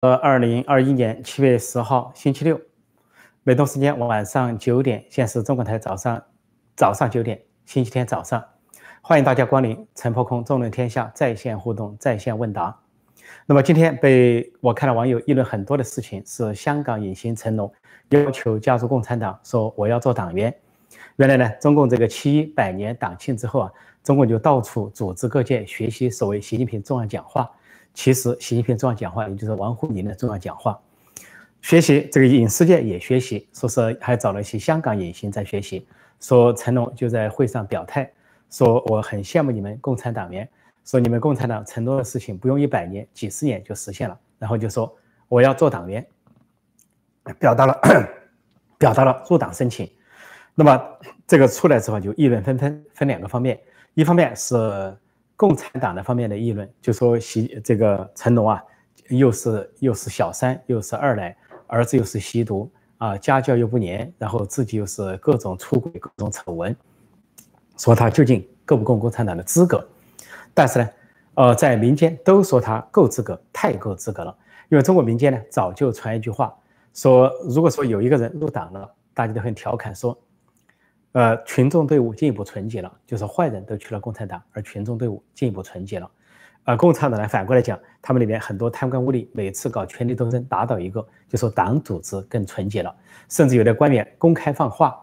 呃，二零二一年七月十号星期六，美东时间晚上九点，现在是中国台早上早上九点，星期天早上，欢迎大家光临陈破空纵论天下在线互动在线问答。那么今天被我看到网友议论很多的事情是香港影星成龙要求加入共产党，说我要做党员。原来呢，中共这个七百年党庆之后啊，中共就到处组织各界学习所谓习近平重要讲话。其实，习近平重要讲话，也就是王沪宁的重要讲话，学习这个影视界也学习，说是还找了一些香港影星在学习。说成龙就在会上表态，说我很羡慕你们共产党员，说你们共产党承诺的事情不用一百年、几十年就实现了。然后就说我要做党员，表达了表达了入党申请。那么这个出来之后就议论纷纷，分两个方面，一方面是。共产党的方面的议论，就说习这个成龙啊，又是又是小三，又是二奶，儿子又是吸毒啊，家教又不严，然后自己又是各种出轨、各种丑闻，说他究竟够不够共产党的资格？但是呢，呃，在民间都说他够资格，太够资格了。因为中国民间呢，早就传一句话，说如果说有一个人入党了，大家都很调侃说。呃，群众队伍进一步纯洁了，就是坏人都去了共产党，而群众队伍进一步纯洁了。而共产党呢，反过来讲，他们里面很多贪官污吏，每次搞权力斗争打倒一个，就说党组织更纯洁了。甚至有的官员公开放话，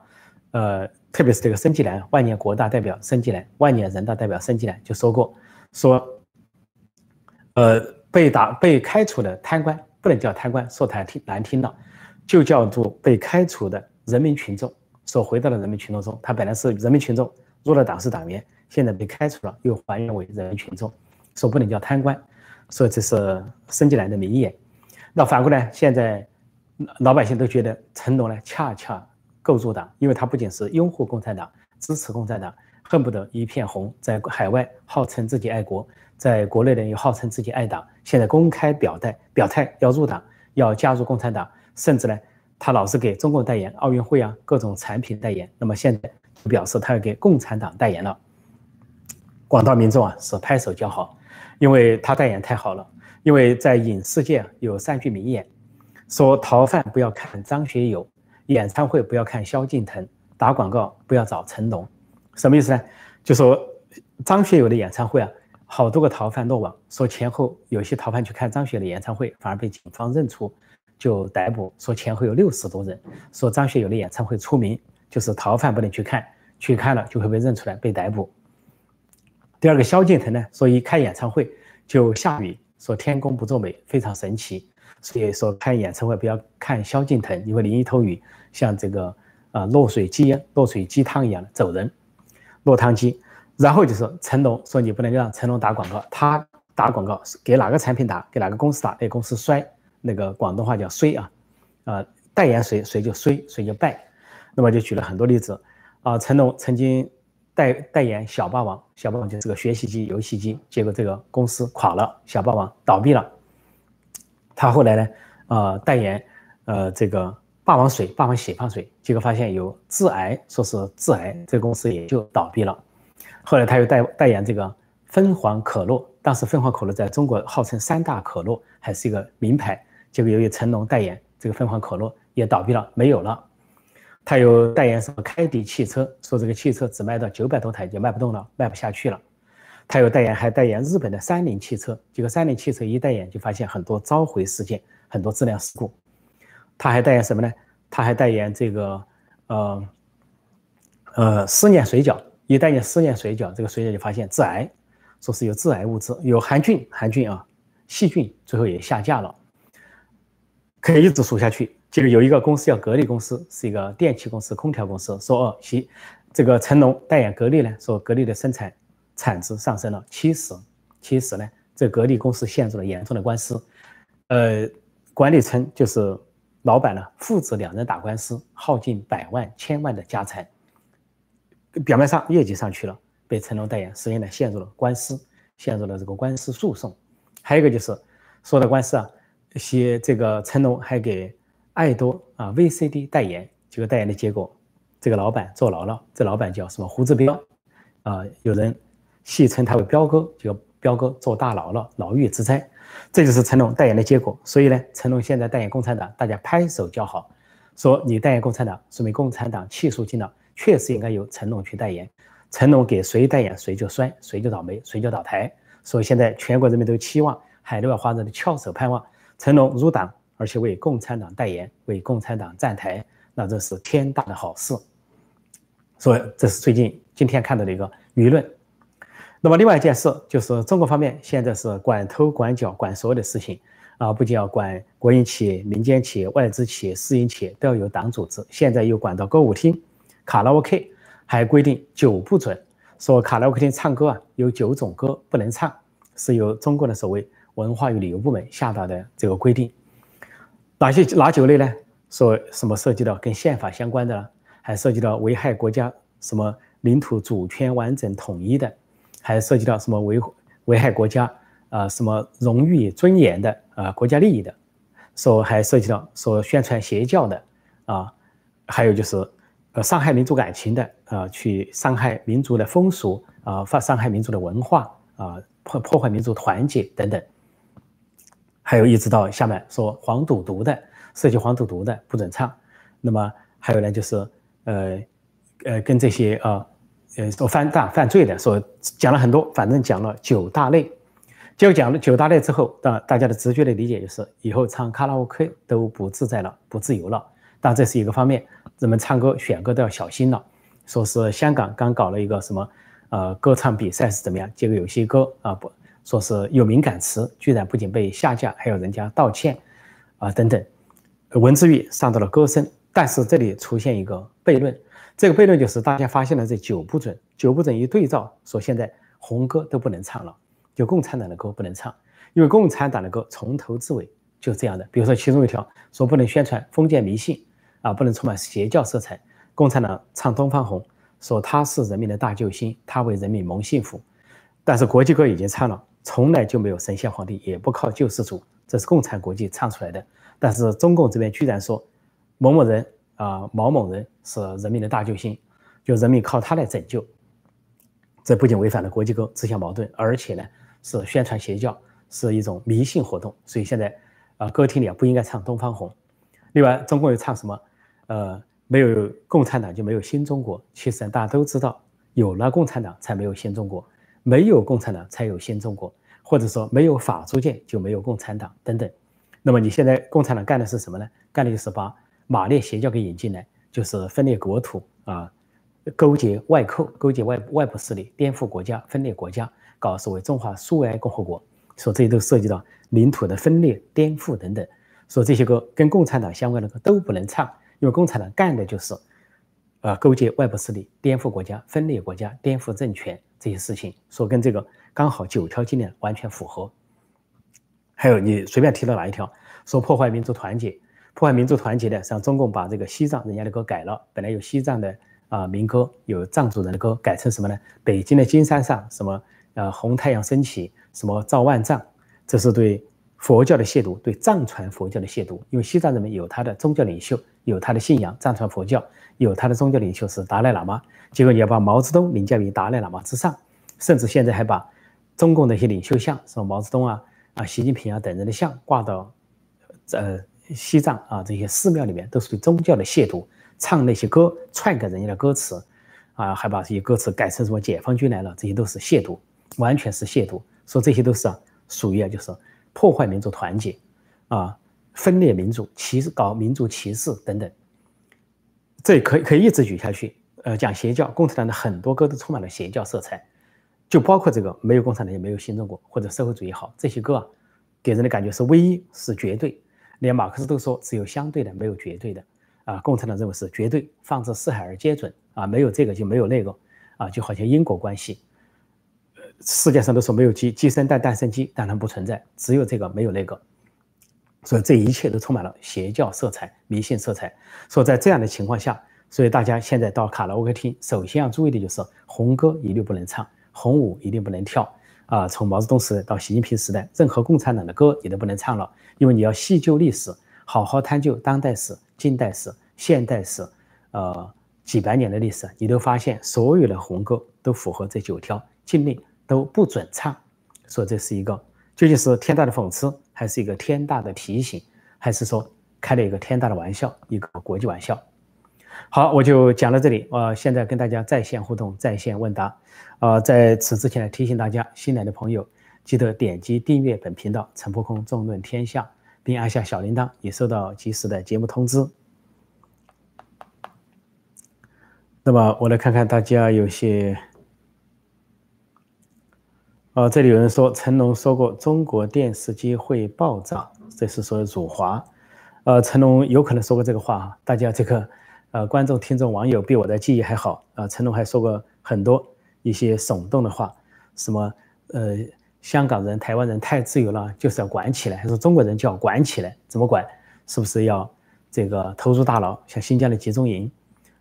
呃，特别是这个申纪兰，万年国大代表申纪兰，万年人大代表申纪兰就说过，说，呃，被打被开除的贪官不能叫贪官，说太听难听了，就叫做被开除的人民群众。所回到了人民群众中，他本来是人民群众入了党是党员，现在被开除了，又还原为人民群众，说不能叫贪官，所以这是申纪兰的名言。那反过来，现在老百姓都觉得成龙呢，恰恰够入党，因为他不仅是拥护共产党、支持共产党，恨不得一片红，在海外号称自己爱国，在国内呢又号称自己爱党，现在公开表态表态要入党，要加入共产党，甚至呢。他老是给中共代言奥运会啊，各种产品代言。那么现在就表示他要给共产党代言了，广大民众啊是拍手叫好，因为他代言太好了。因为在影视界有三句名言，说逃犯不要看张学友，演唱会不要看萧敬腾，打广告不要找成龙。什么意思呢？就说张学友的演唱会啊，好多个逃犯落网，说前后有些逃犯去看张学友的演唱会，反而被警方认出。就逮捕说前后有六十多人，说张学友的演唱会出名，就是逃犯不能去看，去看了就会被认出来被逮捕。第二个萧敬腾呢，说一开演唱会就下雨，说天公不作美，非常神奇，所以说开演唱会不要看萧敬腾，因为淋一头雨像这个啊落水鸡落水鸡汤一样的走人，落汤鸡。然后就是成龙说你不能让成龙打广告，他打广告给哪个产品打，给哪个公司打，那公司摔。那个广东话叫衰啊，啊，代言谁谁就衰，谁就败。那么就举了很多例子啊，成龙曾经代代言小霸王，小霸王就是个学习机、游戏机，结果这个公司垮了，小霸王倒闭了。他后来呢，呃，代言呃这个霸王水、霸王洗发水，结果发现有致癌，说是致癌，这个公司也就倒闭了。后来他又代代言这个凤凰可乐，当时凤凰可乐在中国号称三大可乐，还是一个名牌。结果由于成龙代言这个凤凰可乐也倒闭了，没有了。他有代言什么开迪汽车，说这个汽车只卖到九百多台就卖不动了，卖不下去了。他有代言，还代言日本的三菱汽车，结果三菱汽车一代言就发现很多召回事件，很多质量事故。他还代言什么呢？他还代言这个呃呃思念水饺，一代言思念水饺，这个水饺就发现致癌，说是有致癌物质，有含菌，含菌啊，细菌，最后也下架了。可以一直数下去。这个有一个公司叫格力公司，是一个电器公司、空调公司。说哦，其这个成龙代言格力呢，说格力的生产产值上升了七十，七十呢，这格力公司陷入了严重的官司。呃，管理层就是老板呢，父子两人打官司，耗尽百万、千万的家产。表面上业绩上去了，被成龙代言，实际呢陷入了官司，陷入了这个官司诉讼。还有一个就是说的官司啊。些这个成龙还给爱多啊 VCD 代言，结果代言的结果，这个老板坐牢了。这老板叫什么胡志彪啊？有人戏称他为彪哥，就彪哥坐大牢了，牢狱之灾。这就是成龙代言的结果。所以呢，成龙现在代言共产党，大家拍手叫好，说你代言共产党，说明共产党气数尽了，确实应该由成龙去代言。成龙给谁代言，谁就衰，谁就倒霉，谁就倒台。所以现在全国人民都期望海内外华人的翘首盼望成龙入党，而且为共产党代言，为共产党站台，那这是天大的好事。所以这是最近今天看到的一个舆论。那么另外一件事就是中国方面现在是管头管脚管所有的事情啊，不仅要管国营企业、民间企业、外资企业、私营企业都要有党组织，现在又管到歌舞厅、卡拉 OK。还规定酒不准，说卡拉 OK 厅唱歌啊，有九种歌不能唱，是由中国的所谓文化与旅游部门下达的这个规定。哪些哪九类呢？说什么涉及到跟宪法相关的，还涉及到危害国家什么领土主权完整统一的，还涉及到什么危危害国家啊什么荣誉尊严的啊国家利益的，说还涉及到说宣传邪教的啊，还有就是。呃，伤害民族感情的，呃，去伤害民族的风俗，啊，发伤害民族的文化，啊，破破坏民族团结等等，还有一直到下面说黄赌毒的，涉及黄赌毒的不准唱。那么还有呢，就是呃，呃，跟这些呃，呃，说犯大犯罪的，说讲了很多，反正讲了九大类。结果讲了九大类之后，大大家的直觉的理解就是，以后唱卡拉 OK 都不自在了，不自由了。但这是一个方面。人们唱歌选歌都要小心了。说是香港刚搞了一个什么，呃，歌唱比赛是怎么样？结果有些歌啊不，说是有敏感词，居然不仅被下架，还有人家道歉，啊等等，文字狱伤到了歌声。但是这里出现一个悖论，这个悖论就是大家发现了这九不准，九不准一对照，说现在红歌都不能唱了，就共产党的歌不能唱，因为共产党的歌从头至尾就这样的。比如说其中一条说不能宣传封建迷信。啊，不能充满邪教色彩。共产党唱《东方红》，说他是人民的大救星，他为人民谋幸福。但是国际歌已经唱了，从来就没有神仙皇帝，也不靠救世主，这是共产国际唱出来的。但是中共这边居然说某某人啊，某某人是人民的大救星，就人民靠他来拯救。这不仅违反了国际歌，自相矛盾，而且呢是宣传邪教，是一种迷信活动。所以现在啊，歌厅里啊不应该唱《东方红》。另外，中共又唱什么？呃，没有共产党就没有新中国。其实大家都知道，有了共产党才没有新中国，没有共产党才有新中国，或者说没有法租界就没有共产党等等。那么你现在共产党干的是什么呢？干的就是把马列邪教给引进来，就是分裂国土啊，勾结外寇，勾结外外部势力，颠覆国家，分裂国家，搞所谓中华苏维埃共和国。说这些都涉及到领土的分裂、颠覆等等。说这些歌跟共产党相关的歌都不能唱。因为共产党干的就是，呃，勾结外部势力，颠覆国家、分裂国家、颠覆政权这些事情，说跟这个刚好九条经典完全符合。还有你随便提到哪一条，说破坏民族团结，破坏民族团结的，像中共把这个西藏人家的歌改了，本来有西藏的啊民歌，有藏族人的歌，改成什么呢？北京的金山上什么呃红太阳升起，什么照万丈，这是对佛教的亵渎，对藏传佛教的亵渎。因为西藏人民有他的宗教领袖。有他的信仰，藏传佛教有他的宗教领袖是达赖喇嘛，结果你要把毛泽东凌驾于达赖喇嘛之上，甚至现在还把中共的一些领袖像，什么毛泽东啊、啊习近平啊等人的像挂到呃西藏啊这些寺庙里面，都是对宗教的亵渎，唱那些歌篡改人家的歌词，啊还把这些歌词改成什么解放军来了，这些都是亵渎，完全是亵渎，说这些都是啊属于啊就是破坏民族团结啊。分裂民族、歧视、搞民族歧视等等，这可以可以一直举下去。呃，讲邪教，共产党的很多歌都充满了邪教色彩，就包括这个没有共产党也没有新中国或者社会主义好这些歌啊，给人的感觉是唯一是绝对。连马克思都说只有相对的没有绝对的啊，共产党认为是绝对，放之四海而皆准啊，没有这个就没有那个啊，就好像因果关系。世界上都说没有鸡鸡生蛋蛋生鸡，但它不存在，只有这个没有那个。所以这一切都充满了邪教色彩、迷信色彩。说在这样的情况下，所以大家现在到卡拉 OK 厅，首先要注意的就是红歌一律不能唱，红舞一定不能跳。啊，从毛泽东时代到习近平时代，任何共产党的歌你都不能唱了，因为你要细究历史，好好探究当代史、近代史、现代史，呃，几百年的历史，你都发现所有的红歌都符合这九条禁令，都不准唱。说这是一个究竟是天大的讽刺，还是一个天大的提醒，还是说开了一个天大的玩笑，一个国际玩笑？好，我就讲到这里。呃，现在跟大家在线互动，在线问答。呃，在此之前，提醒大家，新来的朋友记得点击订阅本频道“陈破空纵论天下”，并按下小铃铛，以收到及时的节目通知。那么，我来看看大家有些。呃，这里有人说成龙说过中国电视机会爆炸，这是说辱华。呃，成龙有可能说过这个话，大家这个呃观众、听众、网友比我的记忆还好啊。成龙还说过很多一些耸动的话，什么呃香港人、台湾人太自由了，就是要管起来，还是中国人就要管起来？怎么管？是不是要这个投入大牢，像新疆的集中营，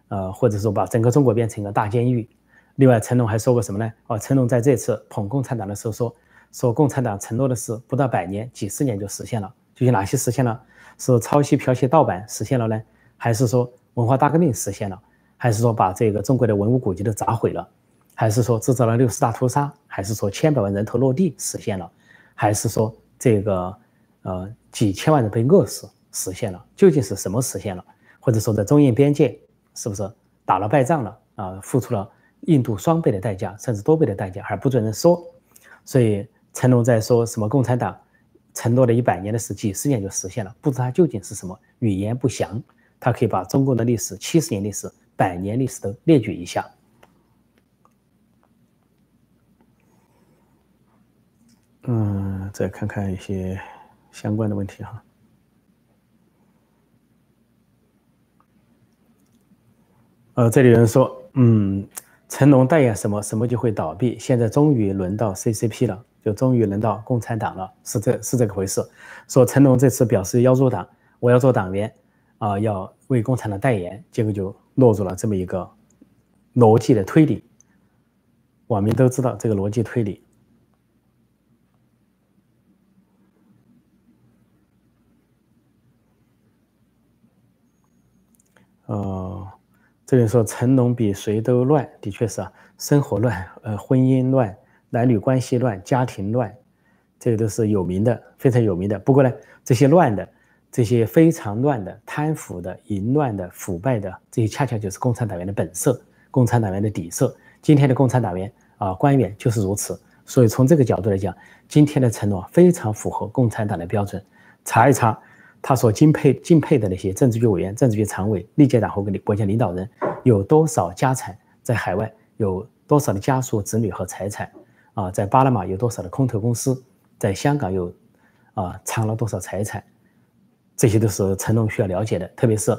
呃，或者说把整个中国变成一个大监狱？另外，成龙还说过什么呢？哦，成龙在这次捧共产党的时候说，说共产党承诺的事不到百年、几十年就实现了。究竟哪些实现了？是抄袭、剽窃、盗版实现了呢？还是说文化大革命实现了？还是说把这个中国的文物古迹都砸毁了？还是说制造了六十大屠杀？还是说千百万人头落地实现了？还是说这个呃几千万人被饿死实现了？究竟是什么实现了？或者说在中印边界是不是打了败仗了？啊，付出了？印度双倍的代价，甚至多倍的代价，还不准人说。所以成龙在说什么共产党承诺了一百年的事，几十年就实现了，不知他究竟是什么，语言不详。他可以把中国的历史、七十年历史、百年历史都列举一下。嗯，再看看一些相关的问题哈。呃，这里有人说，嗯。成龙代言什么，什么就会倒闭。现在终于轮到 CCP 了，就终于轮到共产党了，是这是这个回事。说成龙这次表示要入党，我要做党员，啊，要为共产党代言，结果就落入了这么一个逻辑的推理。网民都知道这个逻辑推理。哦。这里说成龙比谁都乱，的确是啊，生活乱，呃，婚姻乱，男女关系乱，家庭乱，这个都是有名的，非常有名的。不过呢，这些乱的，这些非常乱的，贪腐的、淫乱的、腐败的，这些恰恰就是共产党员的本色，共产党员的底色。今天的共产党员啊，官员就是如此。所以从这个角度来讲，今天的成龙非常符合共产党的标准。查一查。他所敬佩敬佩的那些政治局委员、政治局常委、历届党和国家领导人，有多少家产在海外？有多少的家属、子女和财产？啊，在巴拿马有多少的空投公司？在香港有啊藏了多少财产？这些都是成龙需要了解的，特别是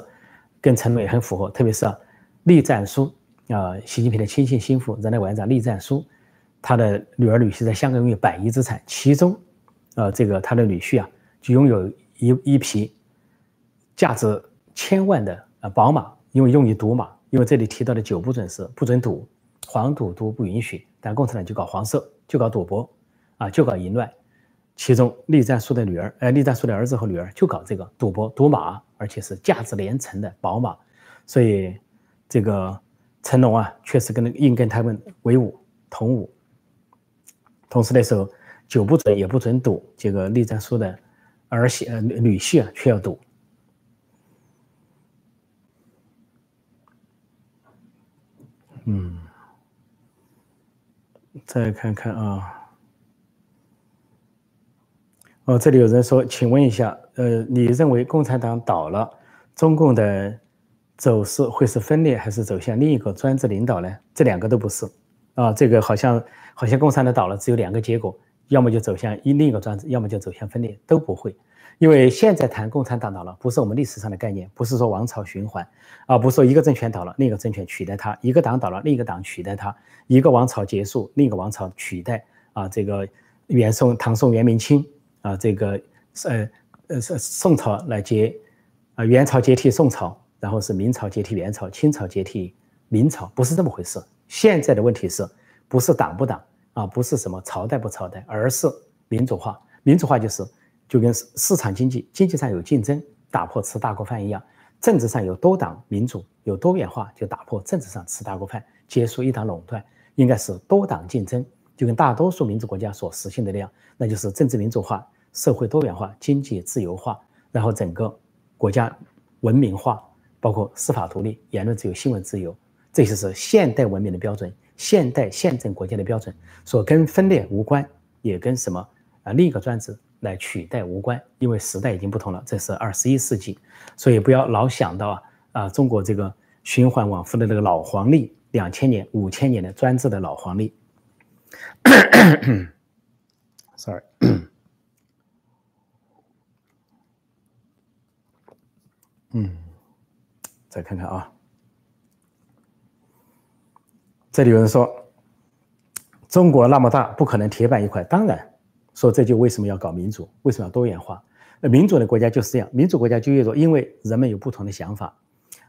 跟成龙也很符合。特别是栗战书啊，习近平的亲信心腹、人大委员长栗战书，他的女儿女婿在香港拥有百亿资产，其中，呃，这个他的女婿啊就拥有。一一匹价值千万的呃宝马，因为用于赌马，因为这里提到的九不准是不准赌，黄赌毒不允许，但共产党就搞黄色，就搞赌博，啊，就搞淫乱。其中栗战书的女儿，呃，栗战书的儿子和女儿就搞这个赌博赌马，而且是价值连城的宝马。所以这个成龙啊，确实跟那个硬跟他们为伍同伍。同时那时候酒不准也不准赌，这个栗战书的。儿媳呃女婿啊却要赌，嗯，再看看啊，哦，这里有人说，请问一下，呃，你认为共产党倒了，中共的走势会是分裂，还是走向另一个专制领导呢？这两个都不是啊，这个好像好像共产党倒了，只有两个结果。要么就走向一另一个专制，要么就走向分裂，都不会，因为现在谈共产党倒了，不是我们历史上的概念，不是说王朝循环，啊，不是说一个政权倒了，另一个政权取代它；一个党倒了，另一个党取代它；一个王朝结束，另一个王朝取代。啊，这个元宋、唐宋、元明清，啊，这个呃呃宋宋朝来接，啊，元朝接替宋朝，然后是明朝接替元朝，清朝接替明朝，不是这么回事。现在的问题是不是党不党？啊，不是什么朝代不朝代，而是民主化。民主化就是就跟市场经济，经济上有竞争，打破吃大锅饭一样；政治上有多党民主，有多元化，就打破政治上吃大锅饭，结束一党垄断。应该是多党竞争，就跟大多数民主国家所实现的那样，那就是政治民主化、社会多元化、经济自由化，然后整个国家文明化，包括司法独立、言论自由、新闻自由，这些是现代文明的标准，现代宪政国家的标准，所跟分裂无关，也跟什么啊另一个专制来取代无关，因为时代已经不同了，这是二十一世纪，所以不要老想到啊啊中国这个循环往复的那个老黄历，两千年、五千年的专制的老黄历。Sorry，嗯，再看看啊，这里有人说中国那么大，不可能铁板一块。当然，说这就为什么要搞民主，为什么要多元化？那民主的国家就是这样，民主国家就越多，因为人们有不同的想法，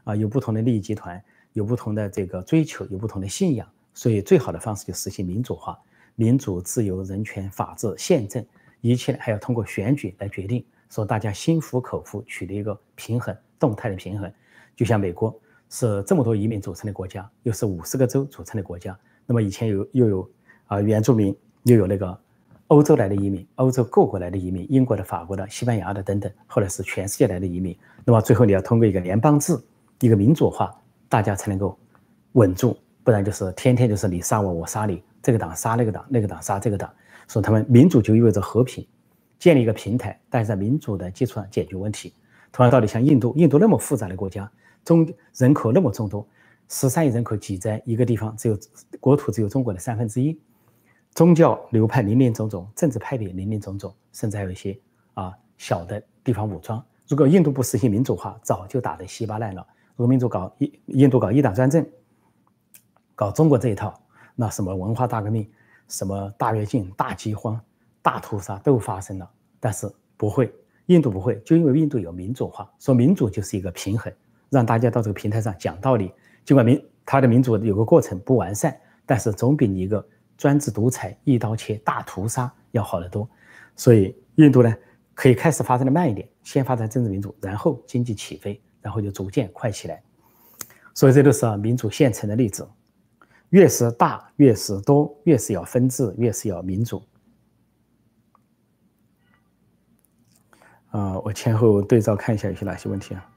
啊，有不同的利益集团，有不同的这个追求，有不同的信仰，所以最好的方式就实行民主化。民主、自由、人权、法治、宪政，一切还要通过选举来决定，说大家心服口服，取得一个平衡，动态的平衡。就像美国是这么多移民组成的国家，又是五十个州组成的国家，那么以前有又有啊原住民，又有那个欧洲来的移民，欧洲各国来的移民，英国的、法国的、西班牙的等等，后来是全世界来的移民。那么最后你要通过一个联邦制，一个民主化，大家才能够稳住，不然就是天天就是你杀我，我杀你。这个党杀那个党，那个党杀这个党，说他们民主就意味着和平，建立一个平台，但是在民主的基础上解决问题。同样道理，像印度，印度那么复杂的国家，中人口那么众多，十三亿人口挤在一个地方，只有国土只有中国的三分之一，宗教流派林林总总，政治派别林林总总，甚至还有一些啊小的地方武装。如果印度不实行民主化，早就打得稀巴烂了。如果民主搞印印度搞一党专政，搞中国这一套。那什么文化大革命，什么大跃进、大饥荒、大屠杀都发生了，但是不会，印度不会，就因为印度有民主化，说民主就是一个平衡，让大家到这个平台上讲道理。尽管民他的民主有个过程不完善，但是总比你一个专制独裁、一刀切、大屠杀要好得多。所以印度呢，可以开始发展的慢一点，先发展政治民主，然后经济起飞，然后就逐渐快起来。所以这都是民主现成的例子。越是大，越是多，越是要分治，越是要民主。啊，我前后对照看一下有些哪些问题啊？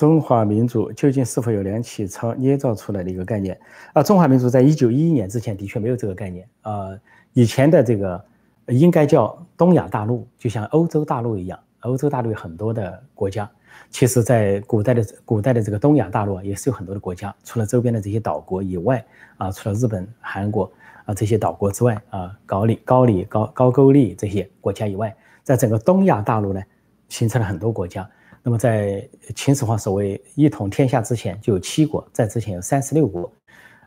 中华民族究竟是否有梁启超捏造出来的一个概念？啊，中华民族在一九一一年之前的确没有这个概念。啊，以前的这个。应该叫东亚大陆，就像欧洲大陆一样。欧洲大陆有很多的国家，其实，在古代的古代的这个东亚大陆也是有很多的国家。除了周边的这些岛国以外，啊，除了日本、韩国啊这些岛国之外，啊，高丽、高丽、高高句丽这些国家以外，在整个东亚大陆呢，形成了很多国家。那么，在秦始皇所谓一统天下之前，就有七国；在之前有三十六国。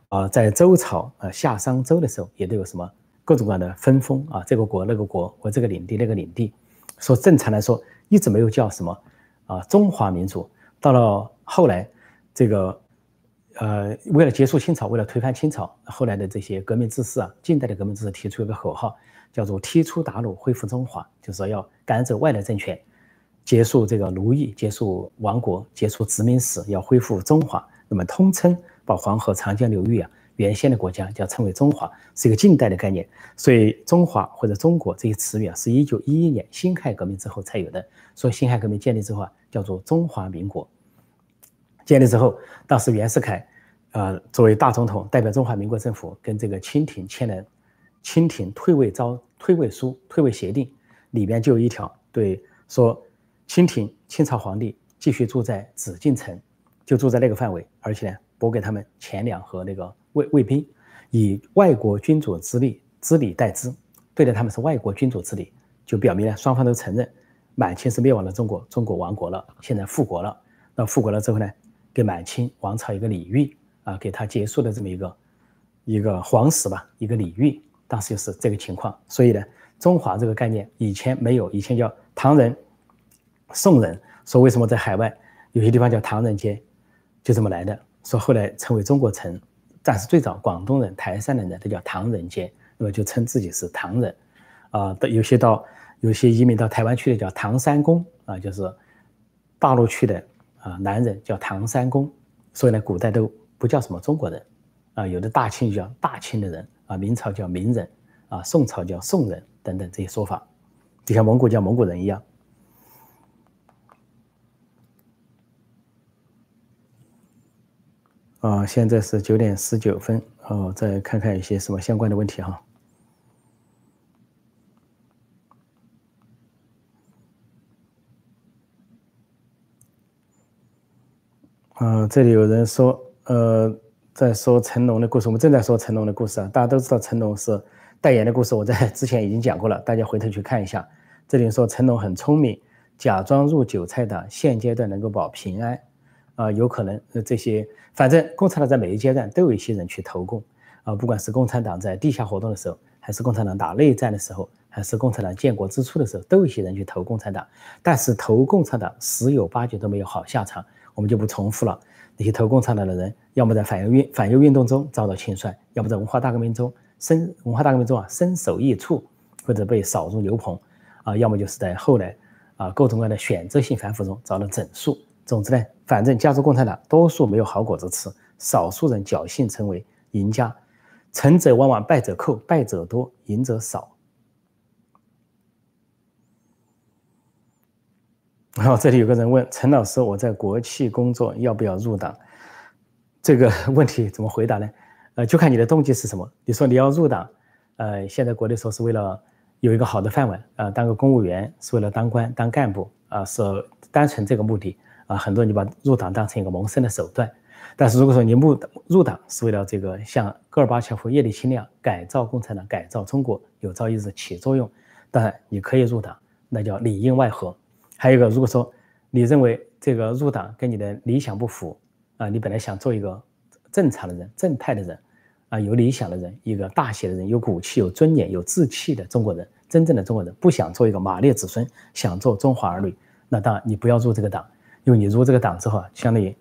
啊，在周朝啊夏商周的时候，也都有什么？各种各样的分封啊，这个国那个国，或这个领地那个领地，说正常来说一直没有叫什么啊中华民族。到了后来，这个呃为了结束清朝，为了推翻清朝，后来的这些革命志士啊，近代的革命志士提出一个口号，叫做踢出鞑虏，恢复中华，就是说要赶走外来政权，结束这个奴役，结束亡国，结束殖民史，要恢复中华。那么通称把黄河、长江流域啊。原先的国家叫称为中华，是一个近代的概念，所以中华或者中国这些词语啊，是一九一一年辛亥革命之后才有的。所以辛亥革命建立之后啊，叫做中华民国。建立之后，当时袁世凯，呃，作为大总统，代表中华民国政府跟这个清廷签了清廷退位招退位书、退位协定，里边就有一条，对说清廷清朝皇帝继续住在紫禁城，就住在那个范围，而且呢，拨给他们钱粮和那个。卫卫兵以外国君主之力之礼待之，对待他们是外国君主之礼，就表明了双方都承认满清是灭亡了中国，中国亡国了，现在复国了。那复国了之后呢，给满清王朝一个礼遇啊，给他结束的这么一个一个皇室吧，一个礼遇。当时就是这个情况。所以呢，中华这个概念以前没有，以前叫唐人、宋人。说为什么在海外有些地方叫唐人街，就这么来的。说后来成为中国城。但是最早广东人、台山的人都叫唐人街，那么就称自己是唐人，啊，有些到有些移民到台湾去的叫唐三公啊，就是大陆去的啊男人叫唐三公，所以呢，古代都不叫什么中国人，啊，有的大清就叫大清的人，啊，明朝叫明人，啊，宋朝叫宋人等等这些说法，就像蒙古叫蒙古人一样。啊，现在是九点十九分，哦，再看看一些什么相关的问题哈。啊，这里有人说，呃，在说成龙的故事，我们正在说成龙的故事啊。大家都知道成龙是代言的故事，我在之前已经讲过了，大家回头去看一下。这里说成龙很聪明，假装入韭菜党，现阶段能够保平安。啊，有可能这些，反正共产党在每一阶段都有一些人去投共啊，不管是共产党在地下活动的时候，还是共产党打内战的时候，还是共产党建国之初的时候，都有一些人去投共产党。但是投共产党十有八九都没有好下场，我们就不重复了。那些投共产党的人，要么在反右运反右运动中遭到清算，要么在文化大革命中身文化大革命中啊身首异处，或者被扫入牛棚啊，要么就是在后来啊各种各样的选择性反腐中遭到整肃。总之呢，反正加入共产党，多数没有好果子吃，少数人侥幸成为赢家，成者往往败者寇，败者多，赢者少。然后这里有个人问陈老师：“我在国企工作，要不要入党？”这个问题怎么回答呢？呃，就看你的动机是什么。你说你要入党，呃，现在国内说是为了有一个好的饭碗，啊，当个公务员是为了当官当干部，啊，是单纯这个目的。啊，很多人就把入党当成一个谋生的手段，但是如果说你入入党是为了这个像戈尔巴乔夫、叶利钦那样改造共产党、改造中国，有朝一日起作用，当然你可以入党，那叫里应外合。还有一个，如果说你认为这个入党跟你的理想不符，啊，你本来想做一个正常的人、正派的人，啊，有理想的人，一个大写的人，有骨气、有尊严、有志气的中国人，真正的中国人，不想做一个马列子孙，想做中华儿女，那当然你不要入这个党。因为你入这个党之后啊，相当于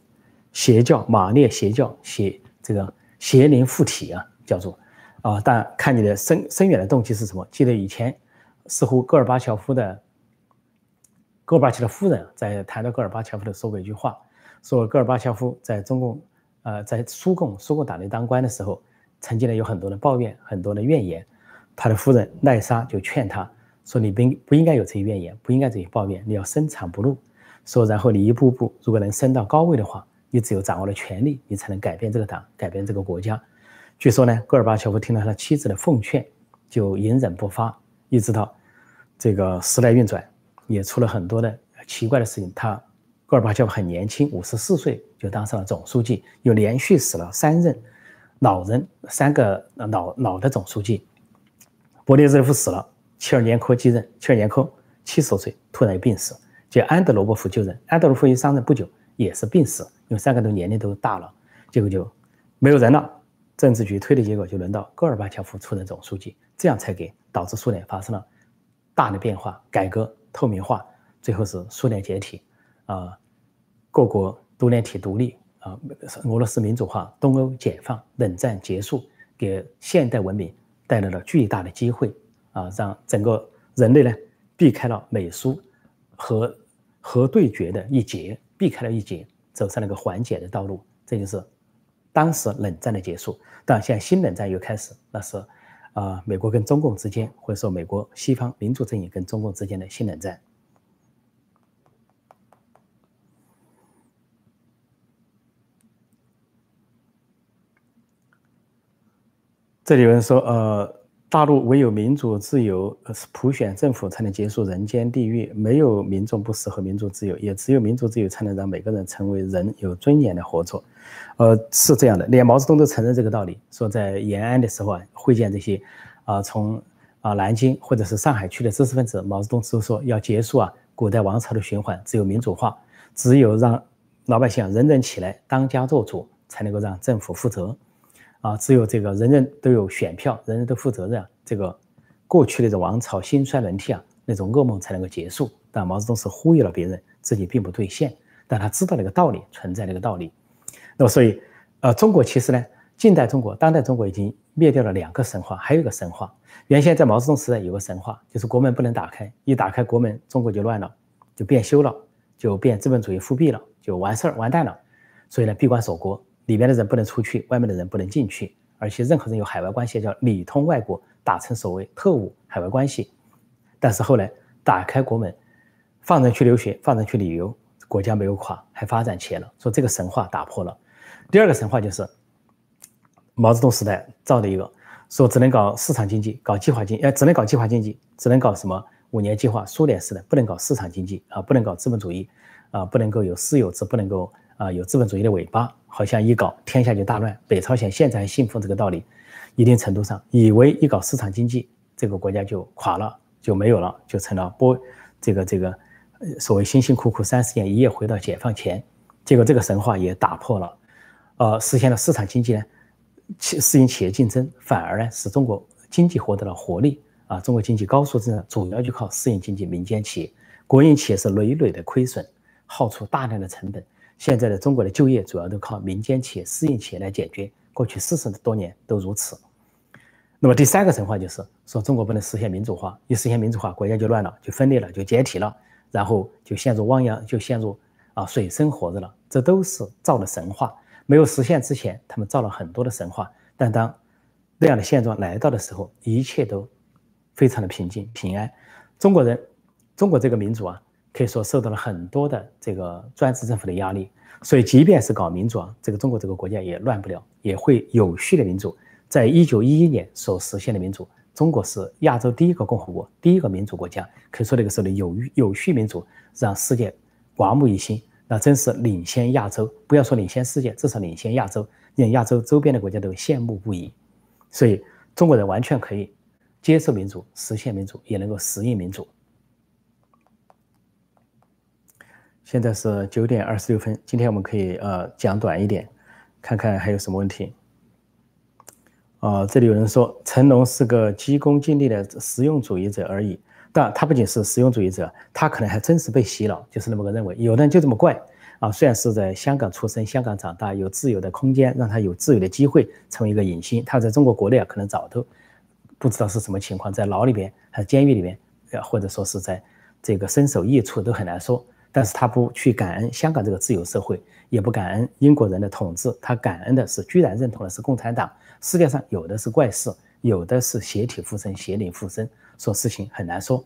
邪教、马列邪教、邪这个邪灵附体啊，叫做啊。但看你的深深远的动机是什么？记得以前似乎戈尔巴乔夫的戈尔巴乔的夫人在谈到戈尔巴乔夫的说过一句话，说戈尔巴乔夫在中共呃在苏共苏共党内当官的时候，曾经呢有很多的抱怨，很多的怨言。他的夫人奈莎就劝他说：“你不不应该有这些怨言，不应该这些抱怨，你要深藏不露。”说，然后你一步步，如果能升到高位的话，你只有掌握了权力，你才能改变这个党，改变这个国家。据说呢，戈尔巴乔夫听了他妻子的奉劝，就隐忍不发，一直到这个时代运转，也出了很多的奇怪的事情。他戈尔巴乔夫很年轻，五十四岁就当上了总书记，又连续死了三任老人，三个老老的总书记。勃列日夫死了，切尔年科继任，切尔年科七十多岁突然病死。叫安德罗波夫就任，安德罗夫一上任不久也是病死，因为三个都年龄都大了，结果就没有人了。政治局推的结果就轮到戈尔巴乔夫出任总书记，这样才给导致苏联发生了大的变化、改革、透明化，最后是苏联解体，啊，各国独联体独立，啊，俄罗斯民主化，东欧解放，冷战结束，给现代文明带来了巨大的机会，啊，让整个人类呢避开了美苏和。核对决的一劫，避开了一劫，走上了个缓解的道路，这就是当时冷战的结束。但现在新冷战又开始，那是啊，美国跟中共之间，或者说美国西方民主阵营跟中共之间的新冷战。这里有人说，呃。大陆唯有民主自由，普选政府才能结束人间地狱。没有民众不适合民主自由，也只有民主自由才能让每个人成为人，有尊严的活着。呃，是这样的，连毛泽东都承认这个道理。说在延安的时候啊，会见这些啊，从啊南京或者是上海去的知识分子，毛泽东都说要结束啊古代王朝的循环，只有民主化，只有让老百姓人人起来当家做主，才能够让政府负责。啊，只有这个人人都有选票，人人都负责任，这个过去那种王朝兴衰轮替啊，那种噩梦才能够结束。但毛泽东是忽悠了别人，自己并不兑现，但他知道那个道理存在那个道理。那么，所以，呃，中国其实呢，近代中国、当代中国已经灭掉了两个神话，还有一个神话。原先在毛泽东时代有个神话，就是国门不能打开，一打开国门，中国就乱了，就变修了，就变资本主义复辟了，就完事儿完蛋了。所以呢，闭关锁国，里面的人不能出去，外面的人不能进去，而且任何人有海外关系叫里通外国，打成所谓特务海外关系。但是后来打开国门，放人去留学，放人去旅游，国家没有垮，还发展起来了。说这个神话打破了。第二个神话就是毛泽东时代造的一个，说只能搞市场经济，搞计划经，呃，只能搞计划经济，只能搞什么？五年计划，苏联式的，不能搞市场经济啊，不能搞资本主义啊，不能够有私有制，不能够啊有资本主义的尾巴，好像一搞天下就大乱。北朝鲜现在还信奉这个道理，一定程度上以为一搞市场经济，这个国家就垮了，就没有了，就成了波这个这个所谓辛辛苦苦三十年一夜回到解放前，结果这个神话也打破了，呃，实现了市场经济呢，企适应企业竞争，反而呢使中国经济获得了活力。啊，中国经济高速增长主要就靠私营经济、民间企业，国营企业是累累的亏损，耗出大量的成本。现在的中国的就业主要都靠民间企业、私营企业来解决，过去四十多年都如此。那么第三个神话就是说，中国不能实现民主化，一实现民主化，国家就乱了，就分裂了，就解体了，然后就陷入汪洋，就陷入啊水深火热了。这都是造的神话，没有实现之前，他们造了很多的神话，但当那样的现状来到的时候，一切都。非常的平静平安，中国人，中国这个民族啊，可以说受到了很多的这个专制政府的压力，所以即便是搞民主啊，这个中国这个国家也乱不了，也会有序的民主。在一九一一年所实现的民主，中国是亚洲第一个共和国，第一个民主国家，可以说那个时候的有有序民主让世界刮目一新，那真是领先亚洲，不要说领先世界，至少领先亚洲，连亚洲周边的国家都羡慕不已。所以中国人完全可以。接受民主，实现民主，也能够适应民主。现在是九点二十六分，今天我们可以呃讲短一点，看看还有什么问题。啊，这里有人说成龙是个急功近利的实用主义者而已，但他不仅是实用主义者，他可能还真是被洗脑，就是那么个认为。有的人就这么怪啊，虽然是在香港出生、香港长大，有自由的空间，让他有自由的机会成为一个影星，他在中国国内啊，可能早都。不知道是什么情况，在牢里边还是监狱里边，或者说是在这个身首异处都很难说。但是他不去感恩香港这个自由社会，也不感恩英国人的统治，他感恩的是居然认同的是共产党。世界上有的是怪事，有的是邪体附身、邪灵附身，说事情很难说。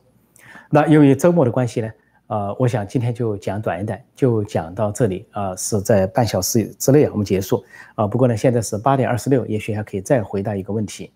那由于周末的关系呢，呃，我想今天就讲短一点，就讲到这里啊，是在半小时之内我们结束啊。不过呢，现在是八点二十六，也许还可以再回答一个问题。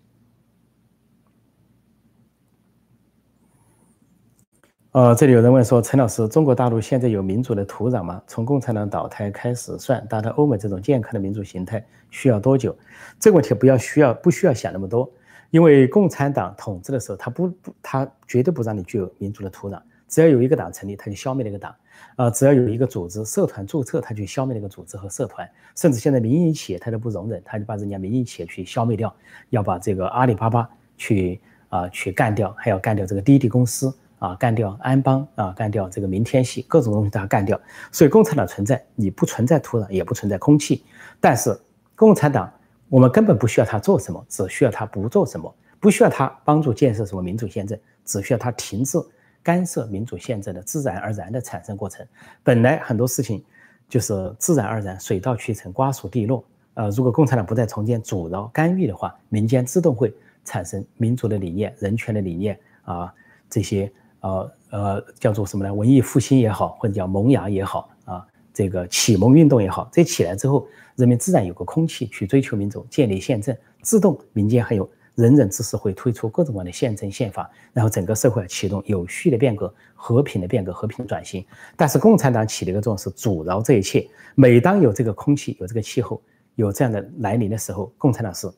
呃，这里有人问说，陈老师，中国大陆现在有民主的土壤吗？从共产党倒台开始算，达到欧美这种健康的民主形态需要多久？这个问题不要需要不需要想那么多，因为共产党统治的时候，他不不他绝对不让你具有民主的土壤，只要有一个党成立，他就消灭那个党；啊，只要有一个组织社团注册，他就消灭那个组织和社团，甚至现在民营企业他都不容忍，他就把人家民营企业去消灭掉，要把这个阿里巴巴去啊去干掉，还要干掉这个滴滴公司。啊，干掉安邦啊，干掉这个明天系，各种东西都要干掉。所以共产党存在，你不存在土壤，也不存在空气。但是共产党，我们根本不需要他做什么，只需要他不做什么，不需要他帮助建设什么民主宪政，只需要他停止干涉民主宪政的自然而然的产生过程。本来很多事情就是自然而然，水到渠成，瓜熟蒂落。呃，如果共产党不在中间阻挠干预的话，民间自动会产生民主的理念、人权的理念啊，这些。呃呃，叫做什么呢？文艺复兴也好，或者叫萌芽也好啊，这个启蒙运动也好，这起来之后，人民自然有个空气去追求民主，建立宪政，自动民间还有仁人志士会推出各种各样的宪政宪法，然后整个社会启动有序的变革、和平的变革、和平转型。但是共产党起的一个作用是阻挠这一切。每当有这个空气、有这个气候、有这样的来临的时候，共产党是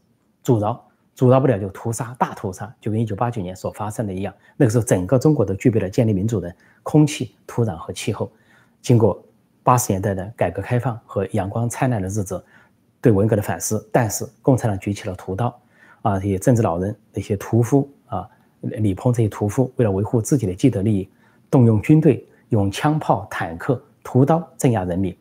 阻挠。阻挠不了就屠杀，大屠杀，就跟一九八九年所发生的一样。那个时候，整个中国都具备了建立民主的空气、土壤和气候。经过八十年代的改革开放和阳光灿烂的日子，对文革的反思，但是共产党举起了屠刀，啊，这些政治老人、那些屠夫啊，李鹏这些屠夫，为了维护自己的既得利益，动用军队，用枪炮、坦克、屠刀镇压人民，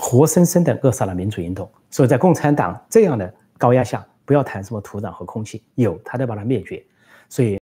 活生生的扼杀了民主运动。所以在共产党这样的高压下。不要谈什么土壤和空气，有他得把它灭绝，所以。